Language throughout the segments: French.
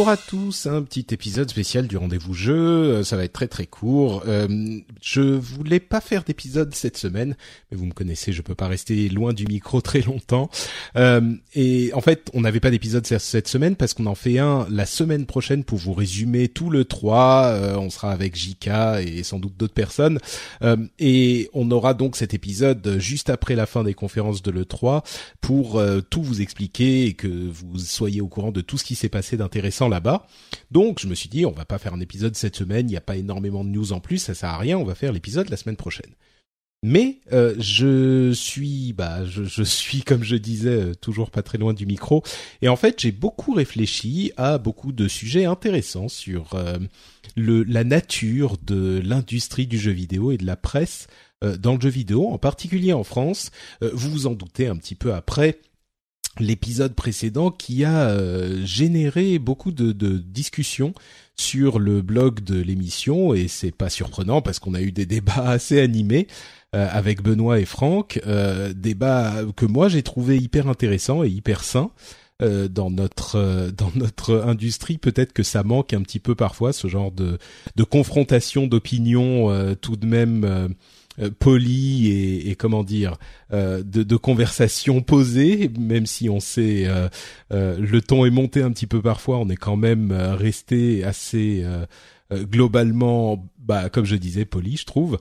Bonjour à tous, un petit épisode spécial du rendez-vous jeu, euh, ça va être très très court. Euh, je voulais pas faire d'épisode cette semaine, mais vous me connaissez, je peux pas rester loin du micro très longtemps. Euh, et en fait, on n'avait pas d'épisode cette semaine parce qu'on en fait un la semaine prochaine pour vous résumer tout le 3. Euh, on sera avec JK et sans doute d'autres personnes. Et on aura donc cet épisode juste après la fin des conférences de l'E3 pour tout vous expliquer et que vous soyez au courant de tout ce qui s'est passé d'intéressant là-bas. Donc je me suis dit, on va pas faire un épisode cette semaine, il n'y a pas énormément de news en plus, ça sert à rien, on va faire l'épisode la semaine prochaine. Mais euh, je suis, bah, je, suis comme je disais euh, toujours pas très loin du micro. Et en fait, j'ai beaucoup réfléchi à beaucoup de sujets intéressants sur euh, le, la nature de l'industrie du jeu vidéo et de la presse dans le jeu vidéo, en particulier en France. vous vous en doutez un petit peu après l'épisode précédent qui a euh, généré beaucoup de, de, discussions sur le blog de l'émission et c'est pas surprenant parce qu'on a eu des débats assez animés euh, avec Benoît et Franck, euh, débats que moi j'ai trouvé hyper intéressants et hyper sains. dans notre dans notre industrie, peut-être que ça manque un petit peu parfois ce genre de de confrontation d'opinions tout de même euh, poli et, et, comment dire euh, de, de conversation posée, même si on sait euh, le ton est monté un petit peu parfois, on est quand même resté assez globalement, bah, comme je disais, poli, je trouve.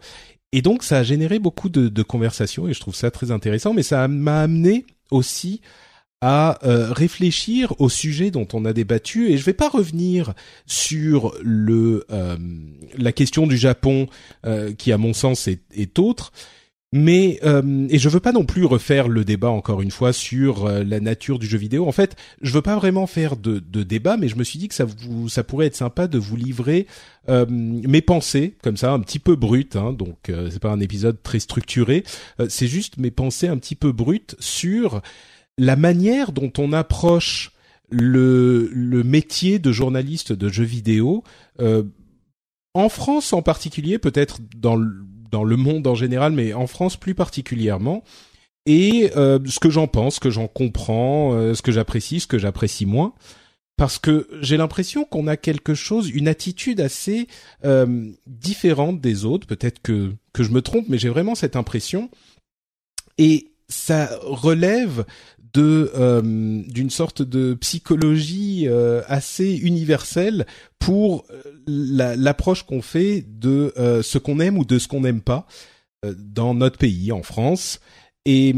Et donc ça a généré beaucoup de, de conversations et je trouve ça très intéressant, mais ça m'a amené aussi à euh, réfléchir au sujet dont on a débattu et je vais pas revenir sur le euh, la question du Japon euh, qui à mon sens est, est autre mais et je veux pas non plus refaire le débat encore une fois sur la nature du jeu vidéo. En fait, je veux pas vraiment faire de, de débat, mais je me suis dit que ça vous ça pourrait être sympa de vous livrer mes pensées comme ça, un petit peu brutes. Hein, donc c'est pas un épisode très structuré. c'est juste mes pensées un petit peu brutes sur la manière dont on approche le, le métier de journaliste de jeux vidéo, euh, en France en particulier, peut-être dans le, dans le monde en général, mais en France plus particulièrement, et euh, ce que j'en pense, ce que j'en comprends, euh, ce que j'apprécie, ce que j'apprécie moins, parce que j'ai l'impression qu'on a quelque chose, une attitude assez différente des autres. Peut-être que que je me trompe, mais j'ai vraiment cette impression. Et ça relève de euh, d'une sorte de psychologie euh, assez universelle pour euh, l'approche qu'on fait de ce qu'on aime ou de ce qu'on n'aime pas dans notre pays en France. Et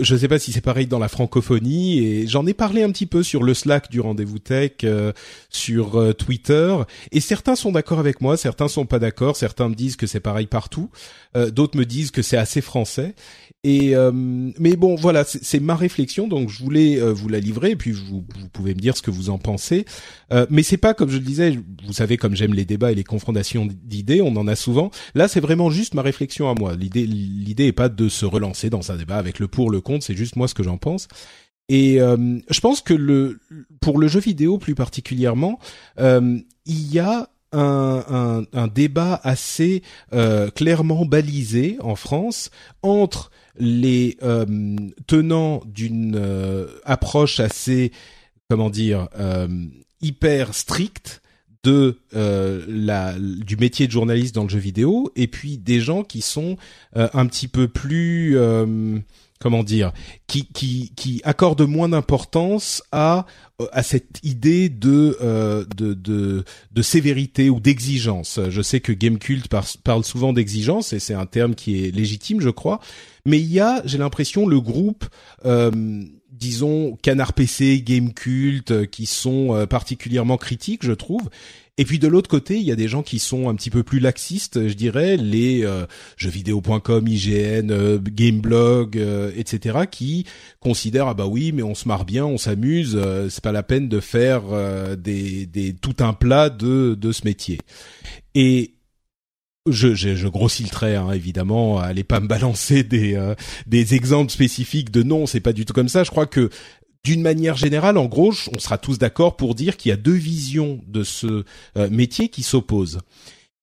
je ne sais pas si c'est pareil dans la francophonie et j'en ai parlé un petit peu sur le Slack du rendez-vous tech, sur Twitter et certains sont d'accord avec moi, certains sont pas d'accord, certains me disent que c'est pareil partout, d'autres me disent que c'est assez français et euh, mais bon, voilà, c'est ma réflexion, donc je voulais euh, vous la livrer, et puis vous, vous, pouvez me dire ce que vous en pensez. Euh, mais c'est pas comme je le disais, vous savez comme j'aime les débats et les confrontations d'idées, on en a souvent. Là, c'est vraiment juste ma réflexion à moi. L'idée, l'idée est pas de se relancer dans un débat avec le pour le c'est juste moi ce que j'en pense. Et euh, je pense que le pour le jeu vidéo plus particulièrement, il y a un, débat assez euh, clairement balisé en France entre les euh, tenants d'une euh, approche assez, comment dire, euh, hyper stricte de la du métier de journaliste dans le jeu vidéo, et puis des gens qui sont un petit peu plus comment dire, qui qui qui accorde moins d'importance à à cette idée de euh, de, de de sévérité ou d'exigence. Je sais que Gamecult parle souvent d'exigence et c'est un terme qui est légitime, je crois. Mais il y a, j'ai l'impression, le groupe euh, disons Canard PC, Game Cult, euh, qui sont euh, particulièrement critiques, je trouve. Et puis de l'autre côté, il y a des gens qui sont un petit peu plus laxistes, je dirais, les euh, jeuxvideo.com, IGN, euh, Gameblog, etc., qui considèrent ah bah oui, mais on se marre bien, on s'amuse, c'est pas la peine de faire des, des tout un plat de de ce métier. Et je, je, je, grossis le trait, hein, évidemment. Allez pas me balancer des euh, des exemples spécifiques de non, c'est pas du tout comme ça. Je crois que d'une manière générale, en gros, on sera tous d'accord pour dire qu'il y a deux visions de ce euh, métier qui s'opposent.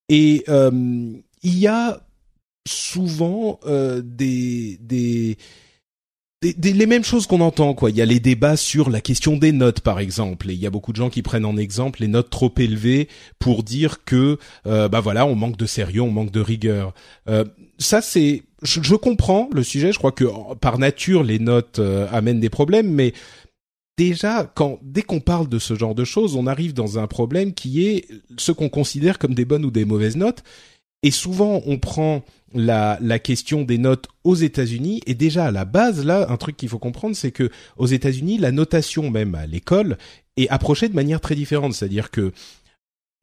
Et euh, il y a souvent des des les mêmes choses qu'on entend quoi. Il y a les débats sur la question des notes par exemple, et il y a beaucoup de gens qui prennent en exemple les notes trop élevées pour dire que euh, bah voilà on manque de sérieux, on manque de rigueur. Euh, ça c'est, je, comprends le sujet. Je crois que par nature les notes euh, amènent des problèmes, mais déjà quand dès qu'on parle de ce genre de choses, on arrive dans un problème qui est ce qu'on considère comme des bonnes ou des mauvaises notes. Et souvent, on prend la, la question des notes aux États-Unis. Et déjà à la base, là, un truc qu'il faut comprendre, c'est que aux États-Unis, la notation même à l'école est approchée de manière très différente. C'est-à-dire que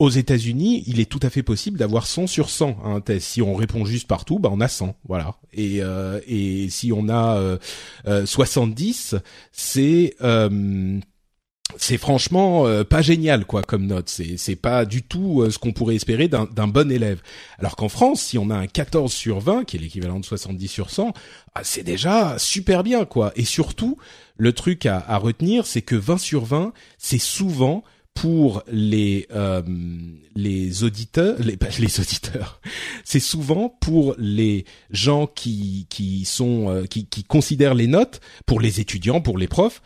aux États-Unis, il est tout à fait possible d'avoir 100 sur 100 à un test. Si on répond juste partout, bah on a 100, voilà. Et euh, et si on a euh, euh, 70, c'est euh, c'est franchement euh, pas génial quoi comme note. C'est c'est pas du tout euh, ce qu'on pourrait espérer d'un d'un bon élève. Alors qu'en France, si on a un 14 sur 20 qui est l'équivalent de 70 sur 100, ah, c'est déjà super bien quoi. Et surtout, le truc à, à retenir, c'est que 20 sur 20, c'est souvent pour les euh, les auditeurs les les auditeurs c'est souvent pour les gens qui qui sont qui qui considèrent les notes pour les étudiants pour les profs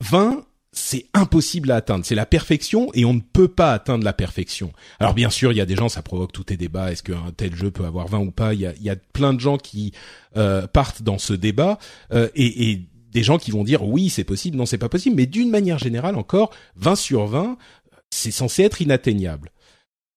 20 c'est impossible à atteindre. C'est la perfection et on ne peut pas atteindre la perfection. Alors bien sûr, il y a des gens, ça provoque tous les débats. Est-ce qu'un tel jeu peut avoir 20 ou pas? Il y, a, il y a, plein de gens qui euh, partent dans ce débat euh, et, et, des gens qui vont dire oui, c'est possible, non, c'est pas possible. Mais d'une manière générale, encore 20 sur 20, c'est censé être inatteignable.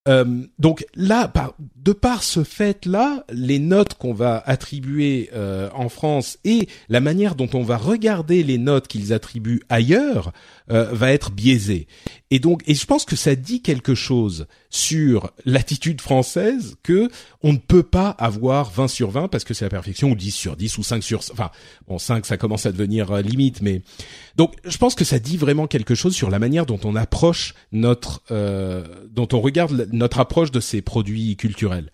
Euh, donc là, par, de par ce fait-là, les notes qu'on va attribuer euh, en France et la manière dont on va regarder les notes qu'ils attribuent ailleurs euh, va être biaisée. Et donc, et je pense que ça dit quelque chose sur l'attitude française que on ne peut pas avoir 20 sur 20 parce que c'est la perfection ou 10 sur 10 ou 5 sur enfin bon 5 ça commence à devenir euh, limite mais donc je pense que ça dit vraiment quelque chose sur la manière dont on approche notre euh, dont on regarde notre approche de ces produits culturels.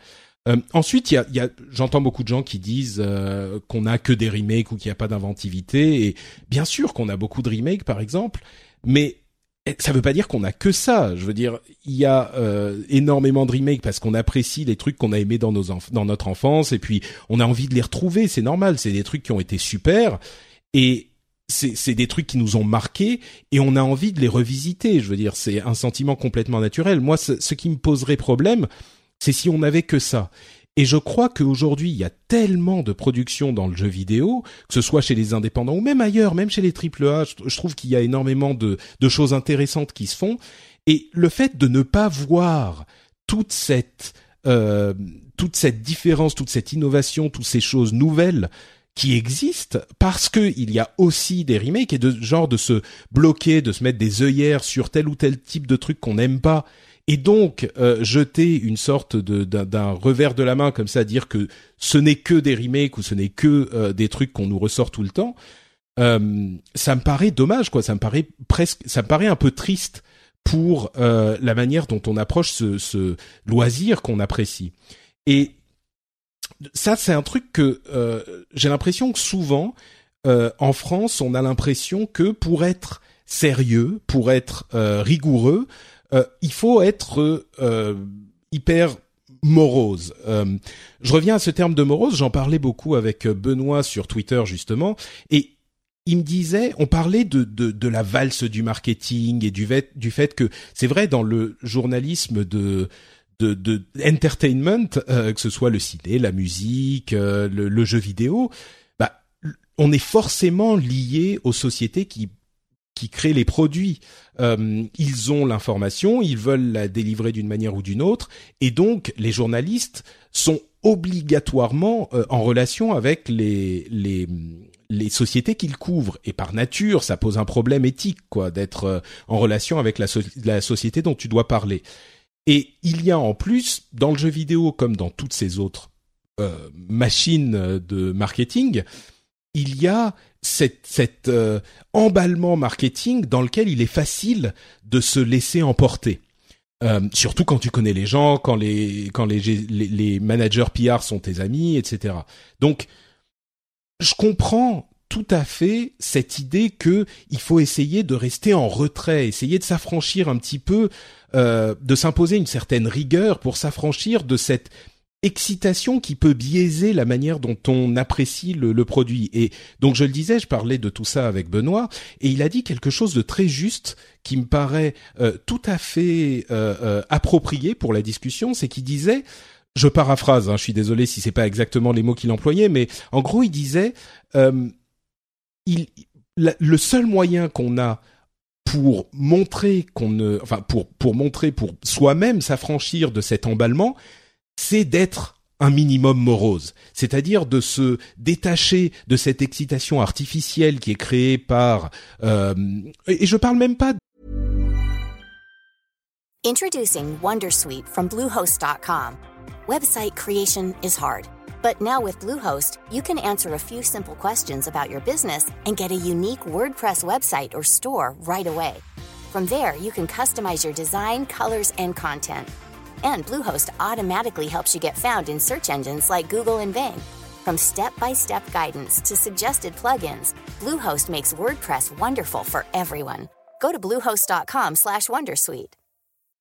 Euh, ensuite, y a, y a j'entends beaucoup de gens qui disent euh, qu'on n'a que des remakes ou qu'il n'y a pas d'inventivité. Et bien sûr qu'on a beaucoup de remakes, par exemple, mais ça veut pas dire qu'on a que ça. Je veux dire, il y a euh, énormément de remakes parce qu'on apprécie les trucs qu'on a aimés dans nos dans notre enfance et puis on a envie de les retrouver. C'est normal. C'est des trucs qui ont été super et c'est des trucs qui nous ont marqués et on a envie de les revisiter. Je veux dire, c'est un sentiment complètement naturel. Moi, ce, ce qui me poserait problème, c'est si on n'avait que ça. Et je crois qu'aujourd'hui, il y a tellement de productions dans le jeu vidéo, que ce soit chez les indépendants ou même ailleurs, même chez les AAA, je trouve qu'il y a énormément de, choses intéressantes qui se font. Et le fait de ne pas voir toute cette euh, toute cette différence, toute cette innovation, toutes ces choses nouvelles qui existent parce que il y a aussi des remakes et de genre de se bloquer, de se mettre des œillères sur tel ou tel type de truc qu'on n'aime pas et donc euh, jeter une sorte de d'un revers de la main comme ça, dire que ce n'est que des remakes ou ce n'est que euh, des trucs qu'on nous ressort tout le temps, euh, ça me paraît dommage quoi. Ça me paraît presque, ça me paraît un peu triste pour euh, la manière dont on approche ce, ce loisir qu'on apprécie. Et ça, c'est un truc que j'ai l'impression que souvent en France, on a l'impression que pour être sérieux, pour être rigoureux, euh, il faut être euh, hyper morose. Euh, je reviens à ce terme de morose, j'en parlais beaucoup avec Benoît sur Twitter justement, et il me disait, on parlait de, de, de la valse du marketing et du fait, du fait que c'est vrai dans le journalisme de de, de entertainment, que ce soit le ciné, la musique, le, le, jeu vidéo, bah on est forcément lié aux sociétés qui qui créent les produits. Euh, ils ont l'information, ils veulent la délivrer d'une manière ou d'une autre, et donc les journalistes sont obligatoirement euh, en relation avec les, les, les sociétés qu'ils couvrent. Et par nature, ça pose un problème éthique, quoi, d'être euh, en relation avec la, la société dont tu dois parler. Et il y a en plus, dans le jeu vidéo comme dans toutes ces autres euh, machines de marketing, il y a cet, euh, emballement marketing dans lequel il est facile de se laisser emporter. Euh, surtout quand tu connais les gens, quand les quand les, les, les managers PR sont tes amis, etc. Donc, je comprends tout à fait cette idée que il faut essayer de rester en retrait, essayer de s'affranchir un petit peu, euh, de s'imposer une certaine rigueur pour s'affranchir de cette excitation qui peut biaiser la manière dont on apprécie le, produit. Et donc je le disais, je parlais de tout ça avec Benoît, et il a dit quelque chose de très juste qui me paraît euh, tout à fait euh, euh, approprié pour la discussion, c'est qu'il disait, je paraphrase, hein, je suis désolé si c'est pas exactement les mots qu'il employait, mais en gros il disait, il, le seul moyen qu'on a pour montrer qu'on ne, enfin pour pour montrer pour soi-même s'affranchir de cet emballement, c'est d'être un minimum morose, c'est-à-dire de se détacher de cette excitation artificielle qui est créée par euh, et je parle même pas Introducing Wondersuite from bluehost.com. Website creation is hard, but now with Bluehost, you can answer a few simple questions about your business and get a unique WordPress website or store right away. From there, you can customize your design, colors, and content And Bluehost automatically helps you get found in search engines like Google and Bing. From step-by-step guidance to suggested plugins, Bluehost makes WordPress wonderful for everyone. Go to bluehost.com/wondersuite.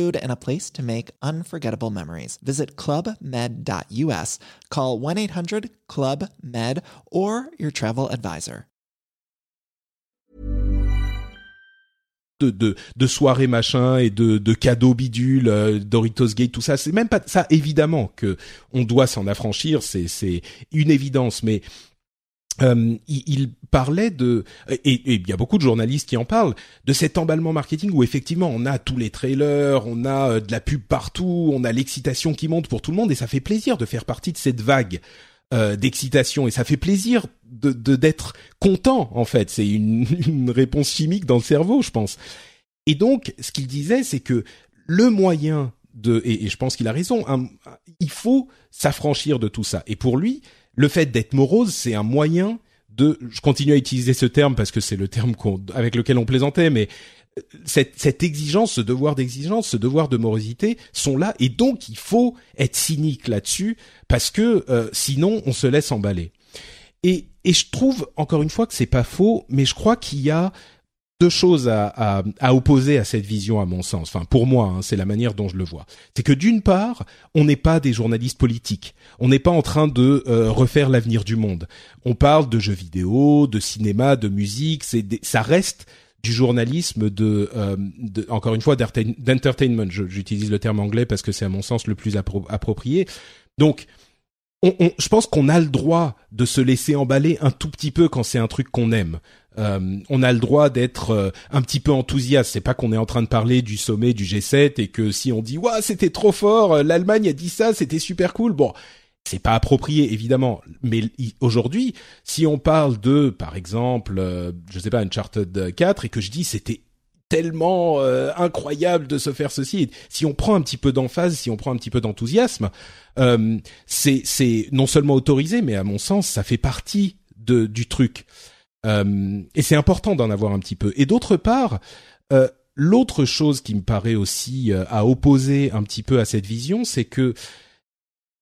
and a place to make unforgettable memories. Visit clubmed.us, call 1 800 Club Med, or your travel advisor. De, de, de soirées machin et de, de cadeaux bidules, euh, Doritos Gate, tout ça, c'est même pas ça. Évidemment que on doit s'en affranchir, c'est une évidence, mais euh, il, parlait de et il y a beaucoup de journalistes qui en parlent de cet emballement marketing où effectivement on a tous les trailers, on a euh, de la pub partout, on a l'excitation qui monte pour tout le monde et ça fait plaisir de faire partie de cette vague euh, d'excitation et ça fait plaisir de d'être content en fait. C'est une, une réponse chimique dans le cerveau, je pense. Et donc ce qu'il disait, c'est que le moyen de et, je pense qu'il a raison, il faut s'affranchir de tout ça. Et pour lui, le fait d'être morose, c'est un moyen de, je continue à utiliser ce terme parce que c'est le terme avec lequel on plaisantait, mais euh, cette, exigence, ce devoir d'exigence, ce devoir de morosité sont là et donc il faut être cynique là-dessus parce que euh, sinon on se laisse emballer. Et, et je trouve encore une fois que c'est pas faux, mais je crois qu'il y a deux choses à, à, à, opposer à cette vision, à mon sens. Enfin, pour moi, hein, c'est la manière dont je le vois. C'est que d'une part, on n'est pas des journalistes politiques. On n'est pas en train de euh, refaire l'avenir du monde. On parle de jeux vidéo, de cinéma, de musique. C'est ça reste du journalisme de, euh, de encore une fois d'entertainment. J'utilise le terme anglais parce que c'est à mon sens le plus approprié. Donc on, on, je pense qu'on a le droit de se laisser emballer un tout petit peu quand c'est un truc qu'on aime. Euh, on a le droit d'être euh, un petit peu enthousiaste. C'est pas qu'on est en train de parler du sommet du G7 et que si on dit ouais c'était trop fort, euh, l'Allemagne a dit ça, c'était super cool. Bon, c'est pas approprié évidemment, mais aujourd'hui, si on parle de par exemple, je sais pas Uncharted 4 et que je dis c'était tellement incroyable de se faire ceci. si on prend un petit peu d'emphase, si on prend un petit peu d'enthousiasme, c'est c'est non seulement autorisé, mais à mon sens, ça fait partie de du truc. Euh, et c'est important d'en avoir un petit peu. Et d'autre part, euh, l'autre chose qui me paraît aussi euh, à opposer un petit peu à cette vision, c'est que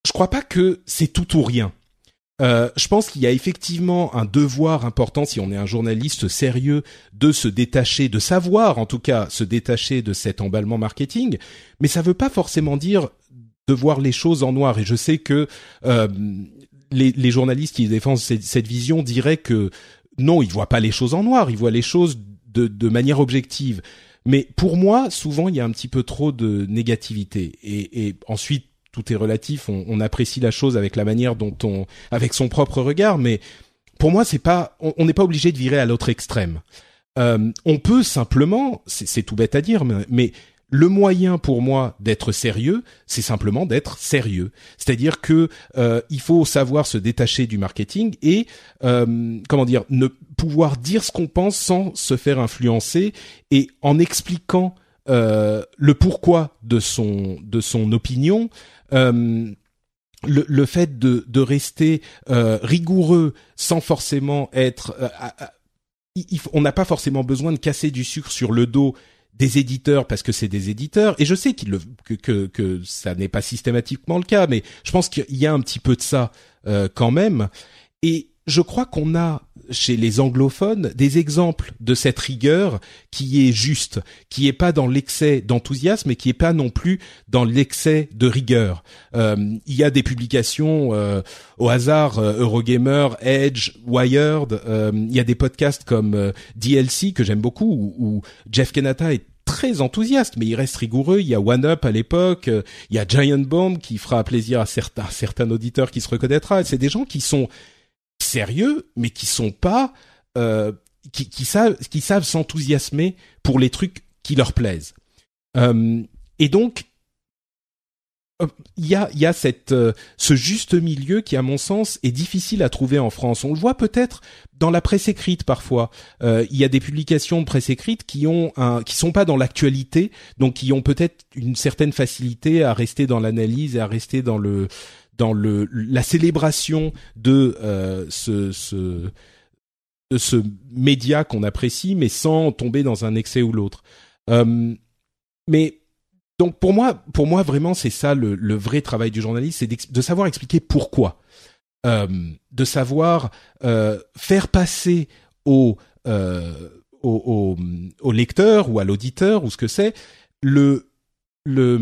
je crois pas que c'est tout ou rien. Je pense qu'il y a effectivement un devoir important, si on est un journaliste sérieux, de se détacher, de savoir en tout cas se détacher de cet emballement marketing, mais ça ne veut pas forcément dire de voir les choses en noir. Et je sais que les, journalistes qui défendent cette, vision diraient que non, ils voient pas les choses en noir, ils voient les choses de, de manière objective. Mais pour moi, souvent, il y a un petit peu trop de négativité. Et, et ensuite, tout est relatif. On, on, apprécie la chose avec la manière dont on, avec son propre regard. Mais pour moi, c'est pas, on n'est pas obligé de virer à l'autre extrême. Euh, on peut simplement, c'est tout bête à dire, mais, mais le moyen pour moi d'être sérieux, c'est simplement d'être sérieux. C'est-à-dire que euh, il faut savoir se détacher du marketing et euh, comment dire, ne pouvoir dire ce qu'on pense sans se faire influencer et en expliquant euh, le pourquoi de son de son opinion. Le, fait de, rester rigoureux sans forcément être, on n'a pas forcément besoin de casser du sucre sur le dos des éditeurs parce que c'est des éditeurs et je sais qu'il le, que, que, que ça n'est pas systématiquement le cas mais je pense qu'il y a un petit peu de ça euh, quand même. Et je crois qu'on a chez les anglophones des exemples de cette rigueur qui est juste, qui est pas dans l'excès d'enthousiasme et qui est pas non plus dans l'excès de rigueur. Euh, il y a des publications euh, au hasard, euh, Eurogamer, Edge, Wired. Euh, il y a des podcasts comme DLC que j'aime beaucoup où, où Jeff Kenata est très enthousiaste, mais il reste rigoureux. Il y a One Up à l'époque, il y a Giant Bomb qui fera plaisir à certains, certains auditeurs qui se reconnaîtra. C'est des gens qui sont sérieux, mais qui sont pas, euh, qui, qui, savent, qui savent s'enthousiasmer pour les trucs qui leur plaisent. Euh, et donc, il y a, y a cette, euh, ce juste milieu qui, à mon sens, est difficile à trouver en France. On le voit peut-être dans la presse écrite parfois. Euh, il y a des publications de presse écrite qui ont un, qui sont pas dans l'actualité, donc qui ont peut-être une certaine facilité à rester dans l'analyse et à rester dans le dans le la célébration de euh, ce, ce ce média qu'on apprécie, mais sans tomber dans un excès ou l'autre. Euh, mais donc pour moi, pour moi vraiment, c'est ça le, le, vrai travail du journaliste, c'est de savoir expliquer pourquoi, euh, de savoir euh, faire passer au, euh, au, au, au lecteur ou à l'auditeur ou ce que c'est le le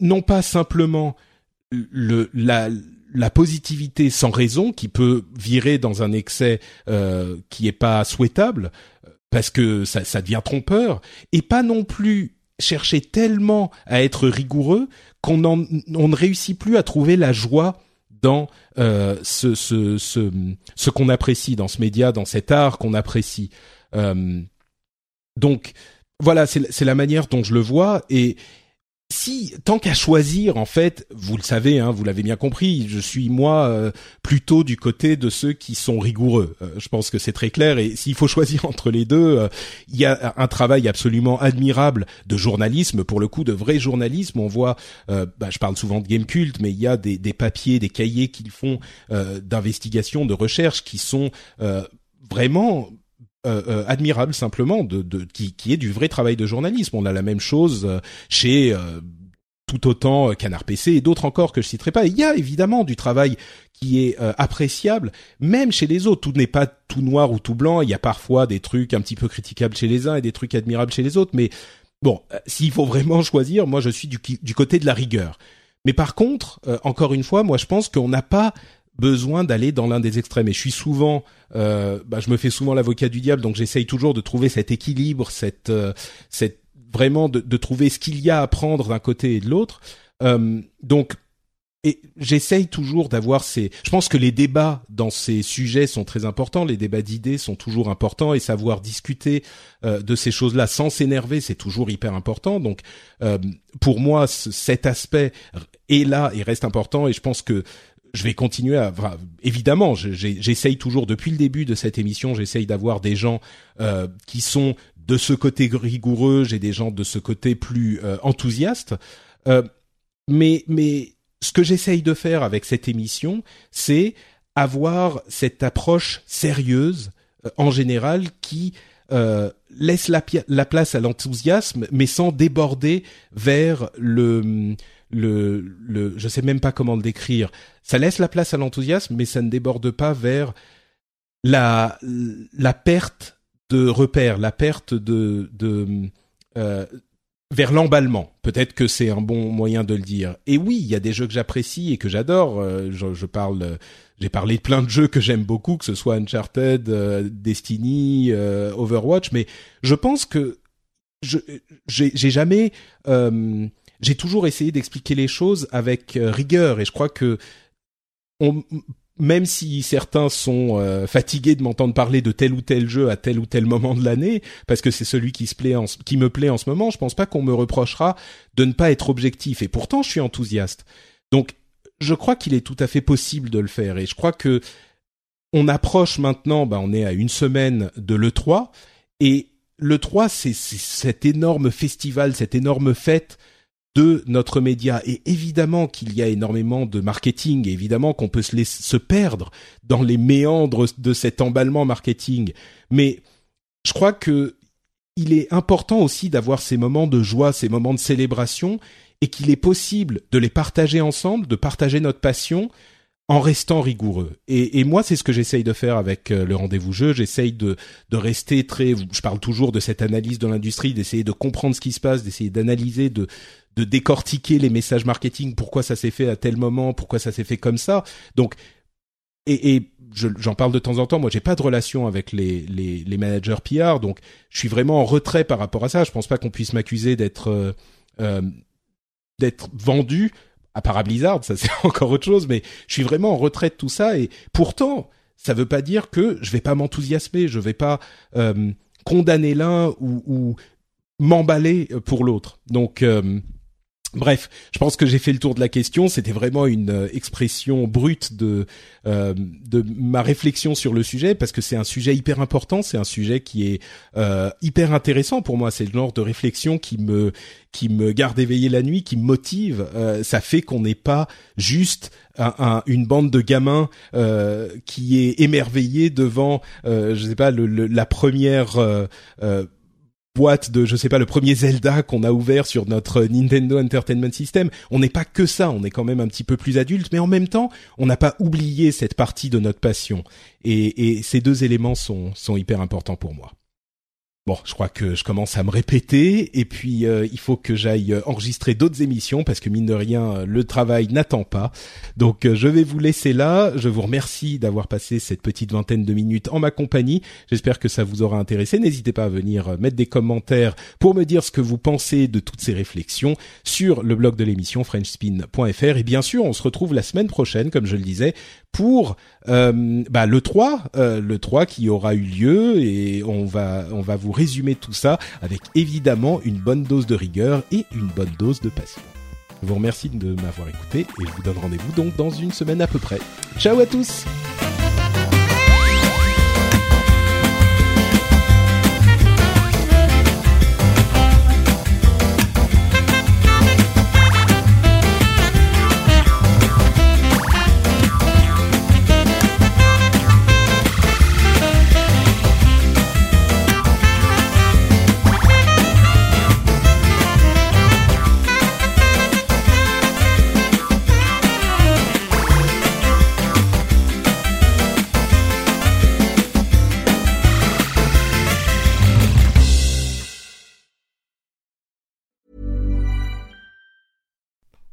non pas simplement le, la, la positivité sans raison qui peut virer dans un excès euh, qui est pas souhaitable parce que ça, ça devient trompeur et pas non plus chercher tellement à être rigoureux qu'on on ne réussit plus à trouver la joie dans euh, ce, ce, ce, ce qu'on apprécie dans ce média, dans cet art qu'on apprécie. Euh, donc voilà, c'est la manière dont je le vois et si tant qu'à choisir en fait, vous le savez, hein, vous l'avez bien compris, je suis moi euh, plutôt du côté de ceux qui sont rigoureux. Euh, je pense que c'est très clair et s'il faut choisir entre les deux, euh, il y a un travail absolument admirable de journalisme, pour le coup de vrai journalisme. On voit, bah, je parle souvent de Game Cult, mais il y a des, des papiers, des cahiers qu'ils font d'investigation, de recherche qui sont vraiment euh, euh, admirable simplement de, de qui, qui est du vrai travail de journalisme. On a la même chose euh, chez euh, tout autant Canard PC et d'autres encore que je citerai pas. Il y a évidemment du travail qui est appréciable, même chez les autres. Tout n'est pas tout noir ou tout blanc. Il y a parfois des trucs un petit peu critiquables chez les uns et des trucs admirables chez les autres. Mais bon, s'il faut vraiment choisir, moi je suis du, du côté de la rigueur. Mais par contre, encore une fois, moi je pense qu'on n'a pas besoin d'aller dans l'un des extrêmes. Et je suis souvent, euh, bah, je me fais souvent l'avocat du diable, donc j'essaye toujours de trouver cet équilibre, cette, euh, cette vraiment de, de, trouver ce qu'il y a à prendre d'un côté et de l'autre. Euh, donc et j'essaye toujours d'avoir ces. Je pense que les débats dans ces sujets sont très importants. Les débats d'idées sont toujours importants et savoir discuter euh, de ces choses-là sans s'énerver, c'est toujours hyper important. Donc, euh, pour moi, cet aspect est là et reste important. Et je pense que je vais continuer à évidemment j'essaye toujours depuis le début de cette émission j'essaye d'avoir des gens euh, qui sont de ce côté rigoureux j'ai des gens de ce côté plus euh, enthousiaste euh, mais mais ce que j'essaye de faire avec cette émission c'est avoir cette approche sérieuse euh, en général qui euh, laisse la, la, place à l'enthousiasme, mais sans déborder vers le le, le, je sais même pas comment le décrire. Ça laisse la place à l'enthousiasme, mais ça ne déborde pas vers la la perte de repères, la perte de de euh, vers l'emballement. Peut-être que c'est un bon moyen de le dire. Et oui, il y a des jeux que j'apprécie et que j'adore. Euh, je, je, parle, j'ai parlé de plein de jeux que j'aime beaucoup, que ce soit Uncharted, euh, Destiny, euh, Overwatch, mais je pense que je j'ai jamais j'ai toujours essayé d'expliquer les choses avec rigueur et je crois que on, même si certains sont euh, fatigués de m'entendre parler de tel ou tel jeu à tel ou tel moment de l'année, parce que c'est celui qui se plaît qui me plaît en ce moment, je pense pas qu'on me reprochera de ne pas être objectif. Et pourtant, je suis enthousiaste. Donc, je crois qu'il est tout à fait possible de le faire. Et je crois que on approche maintenant, bah, on est à une semaine de le 3 et le 3 c'est cet énorme festival, cette énorme fête de notre média. Et évidemment qu'il y a énormément de marketing, et évidemment qu'on peut se, laisser, se perdre dans les méandres de cet emballement marketing. Mais je crois que il est important aussi d'avoir ces moments de joie, ces moments de célébration, et qu'il est possible de les partager ensemble, de partager notre passion en restant rigoureux. Et, et moi, c'est ce que j'essaye de faire avec euh, le rendez-vous jeu. J'essaye de, de rester très. Je parle toujours de cette analyse de l'industrie, d'essayer de comprendre ce qui se passe, d'essayer d'analyser, de de décortiquer les messages marketing, pourquoi ça s'est fait à tel moment, pourquoi ça s'est fait comme ça? Donc, et, et j'en parle de temps en temps. Moi, j'ai pas de relation avec les, les, les, managers PR, donc je suis vraiment en retrait par rapport à ça. Je pense pas qu'on puisse m'accuser d'être euh, euh d'être vendu à part à Blizzard, ça c'est encore autre chose. Mais je suis vraiment en retrait de tout ça. Et pourtant, ça veut pas dire que je vais pas m'enthousiasmer, je vais pas euh, condamner l'un ou, ou m'emballer pour l'autre. Donc euh, Bref, je pense que j'ai fait le tour de la question. C'était vraiment une euh, expression brute de euh, de ma réflexion sur le sujet parce que c'est un sujet hyper important. C'est un sujet qui est euh, hyper intéressant pour moi. C'est le genre de réflexion qui me garde éveillé la nuit, qui me motive. ça fait qu'on n'est pas juste un, une bande de gamins qui est émerveillé devant, je sais pas, le, la première boîte de je sais pas le premier Zelda qu'on a ouvert sur notre Nintendo Entertainment System. On n'est pas que ça, on est quand même un petit peu plus adulte, mais en même temps, on n'a pas oublié cette partie de notre passion. Et, et ces deux éléments sont, sont hyper importants pour moi. Bon, je crois que je commence à me répéter et puis euh, il faut que j'aille euh, enregistrer d'autres émissions parce que mine de rien euh, le travail n'attend pas. Donc je vais vous laisser là. Je vous remercie d'avoir passé cette petite vingtaine de minutes en ma compagnie. J'espère que ça vous aura intéressé. N'hésitez pas à venir mettre des commentaires pour me dire ce que vous pensez de toutes ces réflexions sur le blog de l'émission frenchspin.fr et bien sûr, on se retrouve la semaine prochaine comme je le disais pour euh, bah, le 3, euh, le 3 qui aura eu lieu et on va on va vous résumer tout ça avec évidemment une bonne dose de rigueur et une bonne dose de passion. Je vous remercie de m'avoir écouté et je vous donne rendez-vous donc dans une semaine à peu près. Ciao à tous.